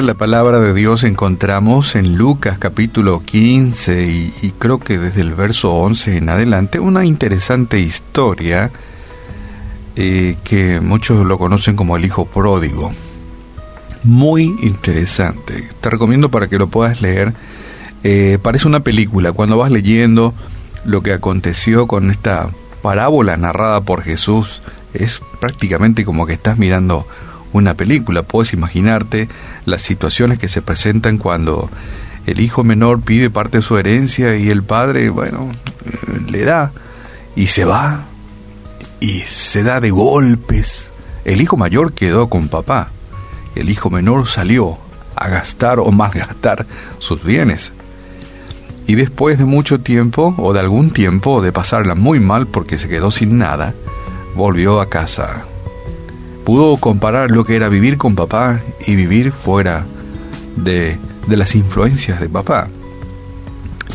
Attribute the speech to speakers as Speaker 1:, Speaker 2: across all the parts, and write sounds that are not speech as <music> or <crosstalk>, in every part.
Speaker 1: la palabra de Dios encontramos en Lucas capítulo 15 y, creo que desde el verso 11 en adelante una interesante historia eh, que muchos lo conocen como el hijo pródigo. Muy interesante. Te recomiendo para que lo puedas leer. Eh, parece una película. Cuando vas leyendo lo que aconteció con esta parábola narrada por Jesús, es prácticamente como que estás mirando una película. Puedes imaginarte las situaciones que se presentan cuando el hijo menor pide parte de su herencia y el padre, bueno, le da y se va y se da de golpes. El hijo mayor quedó con papá. El hijo menor salió a gastar o malgastar <laughs> sus bienes. Y después de mucho tiempo, o de algún tiempo, de pasarla muy mal porque se quedó sin nada, volvió a casa pudo comparar lo que era vivir con papá y vivir fuera de, las influencias de papá.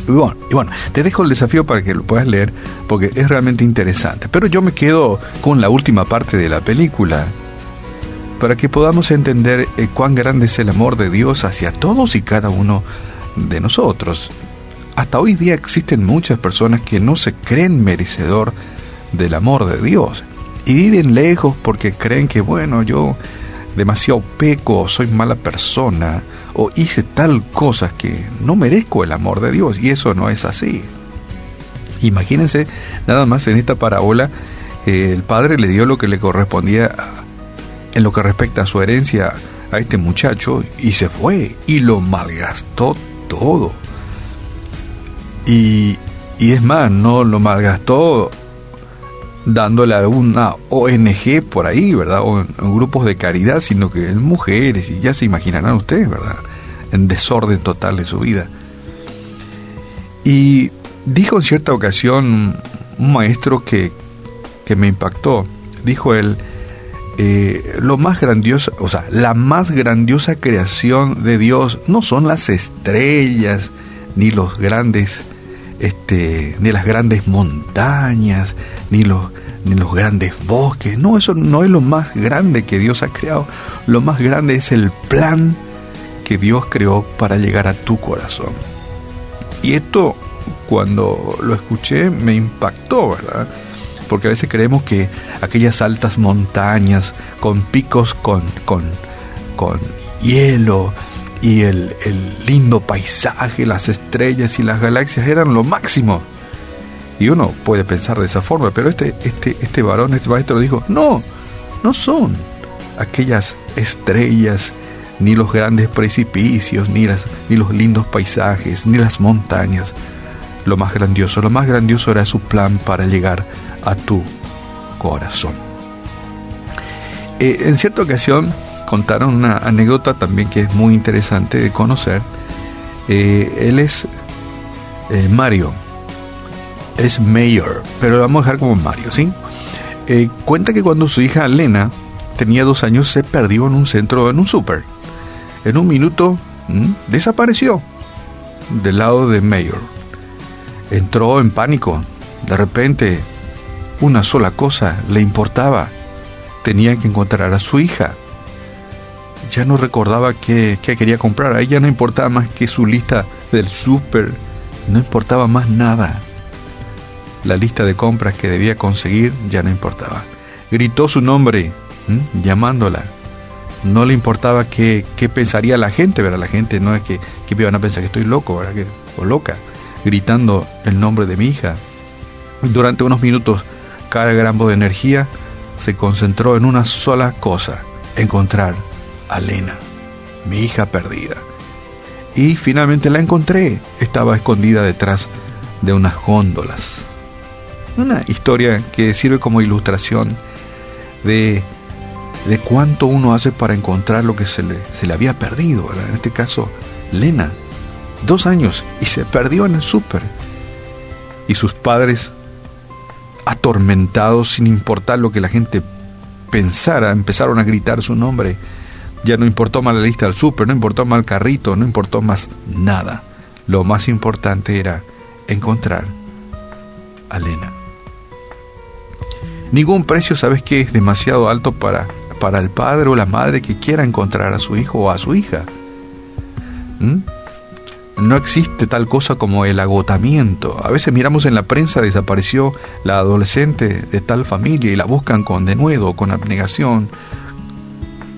Speaker 1: Y bueno, bueno, te dejo el desafío para que lo puedas leer porque es realmente interesante. Pero yo me quedo con la última parte de la película para que podamos entender eh, cuán grande es el amor de Dios hacia todos y cada uno de nosotros. Hasta hoy día existen muchas personas que no se creen merecedor del amor de Dios y viven lejos porque creen que, bueno, yo demasiado peco, soy mala persona, o hice tal cosa que no merezco el amor de Dios, y eso no es así. Imagínense, nada más en esta parábola, eh, el padre le dio lo que le correspondía en lo que respecta a su herencia a este muchacho y se fue y lo malgastó todo. Y, y es más, no lo malgastó dándole a una ONG por ahí, ¿verdad? O en, grupos de caridad, sino que en mujeres, y ya se imaginarán ustedes, ¿verdad? En desorden total de su vida. Y dijo en cierta ocasión un maestro que, que me impactó, dijo él, eh, lo más grandioso, o sea, la más grandiosa creación de Dios no son las estrellas, ni los grandes este, ni las grandes montañas, ni los, ni los grandes bosques. No, eso no es lo más grande que Dios ha creado. Lo más grande es el plan que Dios creó para llegar a tu corazón. Y esto, cuando lo escuché, me impactó, ¿verdad? Porque a veces creemos que aquellas altas montañas con picos con, con, con hielo, y el, lindo paisaje, las estrellas y las galaxias eran lo máximo. Y uno puede pensar de esa forma, pero este, este, este varón, este maestro dijo, no, no son aquellas estrellas, ni los grandes precipicios, ni, las, ni los lindos paisajes, ni las montañas. Lo más grandioso, lo más grandioso era su plan para llegar a tu corazón. Eh, en cierta ocasión, contaron una anécdota también que es muy interesante de conocer. Eh, él es eh, Mario, es Mayor, pero lo vamos a dejar como Mario, ¿sí? Eh, cuenta que cuando su hija Lena tenía dos años se perdió en un centro, en un súper. En un minuto desapareció del lado de Mayor. Entró en pánico. De repente, una sola cosa le importaba. Tenía que encontrar a su hija ya no recordaba qué, quería comprar. A ella no importaba más que su lista del súper. No importaba más nada. La lista de compras que debía conseguir ya no importaba. Gritó su nombre, llamándola. No le importaba qué, qué, pensaría la gente, ¿verdad? La gente no es que, que iban a pensar que estoy loco, ¿verdad? Que, o loca. Gritando el nombre de mi hija. Durante unos minutos, cada gramo de energía se concentró en una sola cosa, encontrar a Lena, mi hija perdida. Y finalmente la encontré. Estaba escondida detrás de unas góndolas. Una historia que sirve como ilustración de, de cuánto uno hace para encontrar lo que se le, se le había perdido. En este caso, Lena, dos años, y se perdió en el súper. Y sus padres, atormentados sin importar lo que la gente pensara, empezaron a gritar su nombre ya no importó más la lista del súper, no importó más el carrito, no importó más nada. Lo más importante era encontrar a Lena. Ningún precio, ¿sabes qué? Es demasiado alto para, para el padre o la madre que quiera encontrar a su hijo o a su hija. No existe tal cosa como el agotamiento. A veces miramos en la prensa desapareció la adolescente de tal familia y la buscan con denuedo, con abnegación.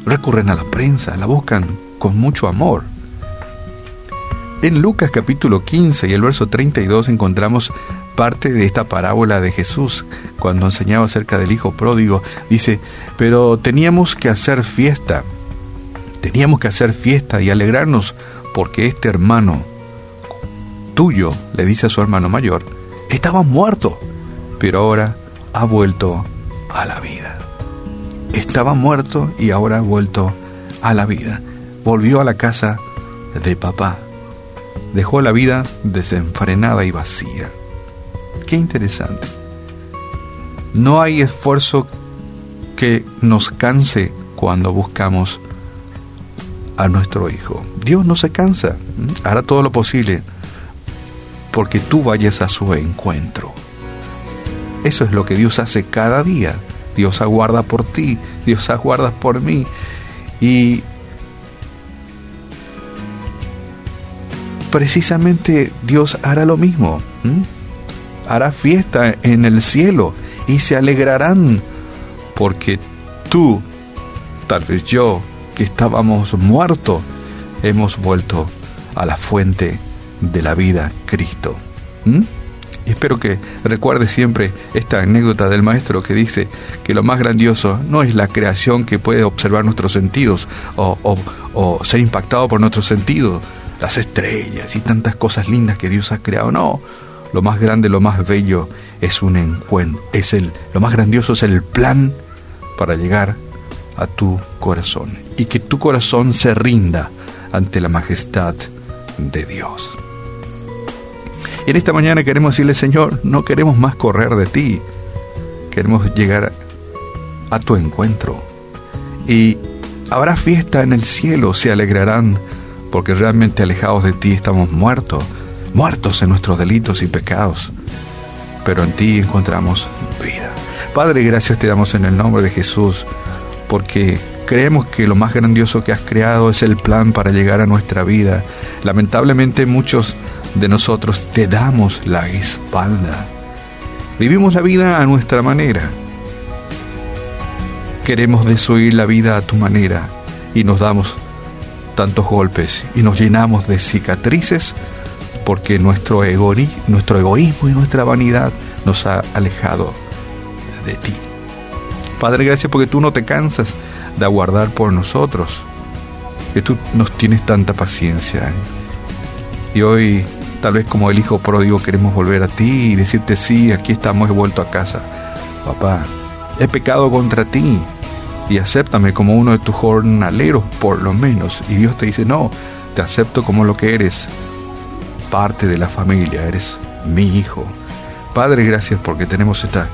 Speaker 1: Recurren a la prensa, la buscan con mucho amor. En Lucas capítulo 15 y el verso 32 encontramos parte de esta parábola de Jesús cuando enseñaba acerca del Hijo pródigo. Dice, pero teníamos que hacer fiesta, teníamos que hacer fiesta y alegrarnos porque este hermano tuyo, le dice a su hermano mayor, estaba muerto, pero ahora ha vuelto a la vida. Estaba muerto y ahora ha vuelto a la vida. Volvió a la casa de papá. Dejó la vida desenfrenada y vacía. Qué interesante. No hay esfuerzo que nos canse cuando buscamos a nuestro Hijo. Dios no se cansa, hará todo lo posible porque tú vayas a su encuentro. Eso es lo que Dios hace cada día. Dios aguarda por ti, Dios aguarda por mí. Y precisamente Dios hará lo mismo. Hará fiesta en el cielo y se alegrarán porque tú, tal vez yo, que estábamos muertos, hemos vuelto a la fuente de la vida Cristo. Espero que recuerde siempre esta anécdota del maestro que dice que lo más grandioso no es la creación que puede observar nuestros sentidos o, o ser impactado por nuestros sentidos, las estrellas y tantas cosas lindas que Dios ha creado. No, lo más grande, lo más bello es un encuentro, es el, lo más grandioso es el plan para llegar a tu corazón y que tu corazón se rinda ante la majestad de Dios. Y en esta mañana queremos decirle, Señor, no queremos más correr de ti, queremos llegar a tu encuentro. Y habrá fiesta en el cielo, se alegrarán, porque realmente alejados de ti estamos muertos, muertos en nuestros delitos y pecados. Pero en ti encontramos vida. Padre, gracias te damos en el nombre de Jesús, porque creemos que lo más grandioso que has creado es el plan para llegar a nuestra vida. Lamentablemente muchos de nosotros te damos la espalda. Vivimos la vida a nuestra manera. Queremos desoír la vida a tu manera y nos damos tantos golpes y nos llenamos de cicatrices porque nuestro, nuestro egoísmo y nuestra vanidad nos ha alejado de ti. Padre, gracias porque tú no te cansas de aguardar por nosotros, que tú nos tienes tanta paciencia. Y hoy Tal vez como el hijo pródigo queremos volver a ti y decirte sí, aquí estamos, he vuelto a casa. Papá, he pecado contra ti y acéptame como uno de tus jornaleros por lo menos. Y Dios te dice, no, te acepto como lo que eres, parte de la familia, eres mi hijo. Padre, gracias porque tenemos esta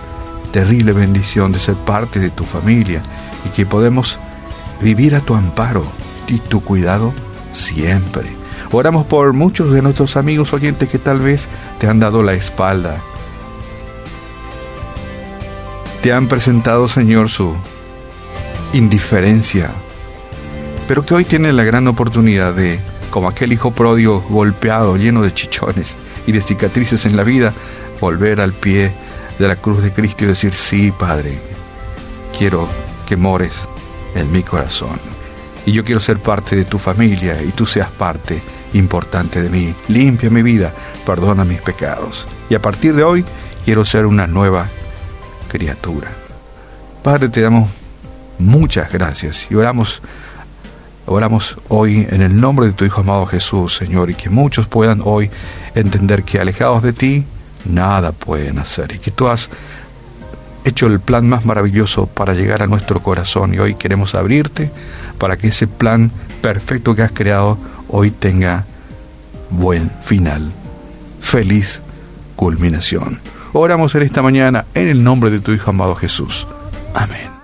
Speaker 1: terrible bendición de ser parte de tu familia y que podemos vivir a tu amparo y tu cuidado siempre. Oramos por muchos de nuestros amigos oyentes que tal vez te han dado la espalda. Te han presentado, Señor, su indiferencia, pero que hoy tienen la gran oportunidad de, como aquel hijo pródigo golpeado, lleno de chichones y de cicatrices en la vida, volver al pie de la cruz de Cristo y decir, sí, Padre, quiero que mores en mi corazón. Y yo quiero ser parte de tu familia y tú seas parte importante de mí. Limpia mi vida, perdona mis pecados. Y a partir de hoy quiero ser una nueva criatura. Padre, te damos muchas gracias y oramos Oramos hoy en el nombre de tu Hijo amado Jesús, Señor, y que muchos puedan hoy entender que alejados de ti, nada pueden hacer y que tú has hecho el plan más maravilloso para llegar a nuestro corazón y hoy queremos abrirte para que ese plan perfecto que has creado hoy tenga buen final. Feliz culminación. Oramos en esta mañana en el nombre de tu Hijo amado Jesús. Amén.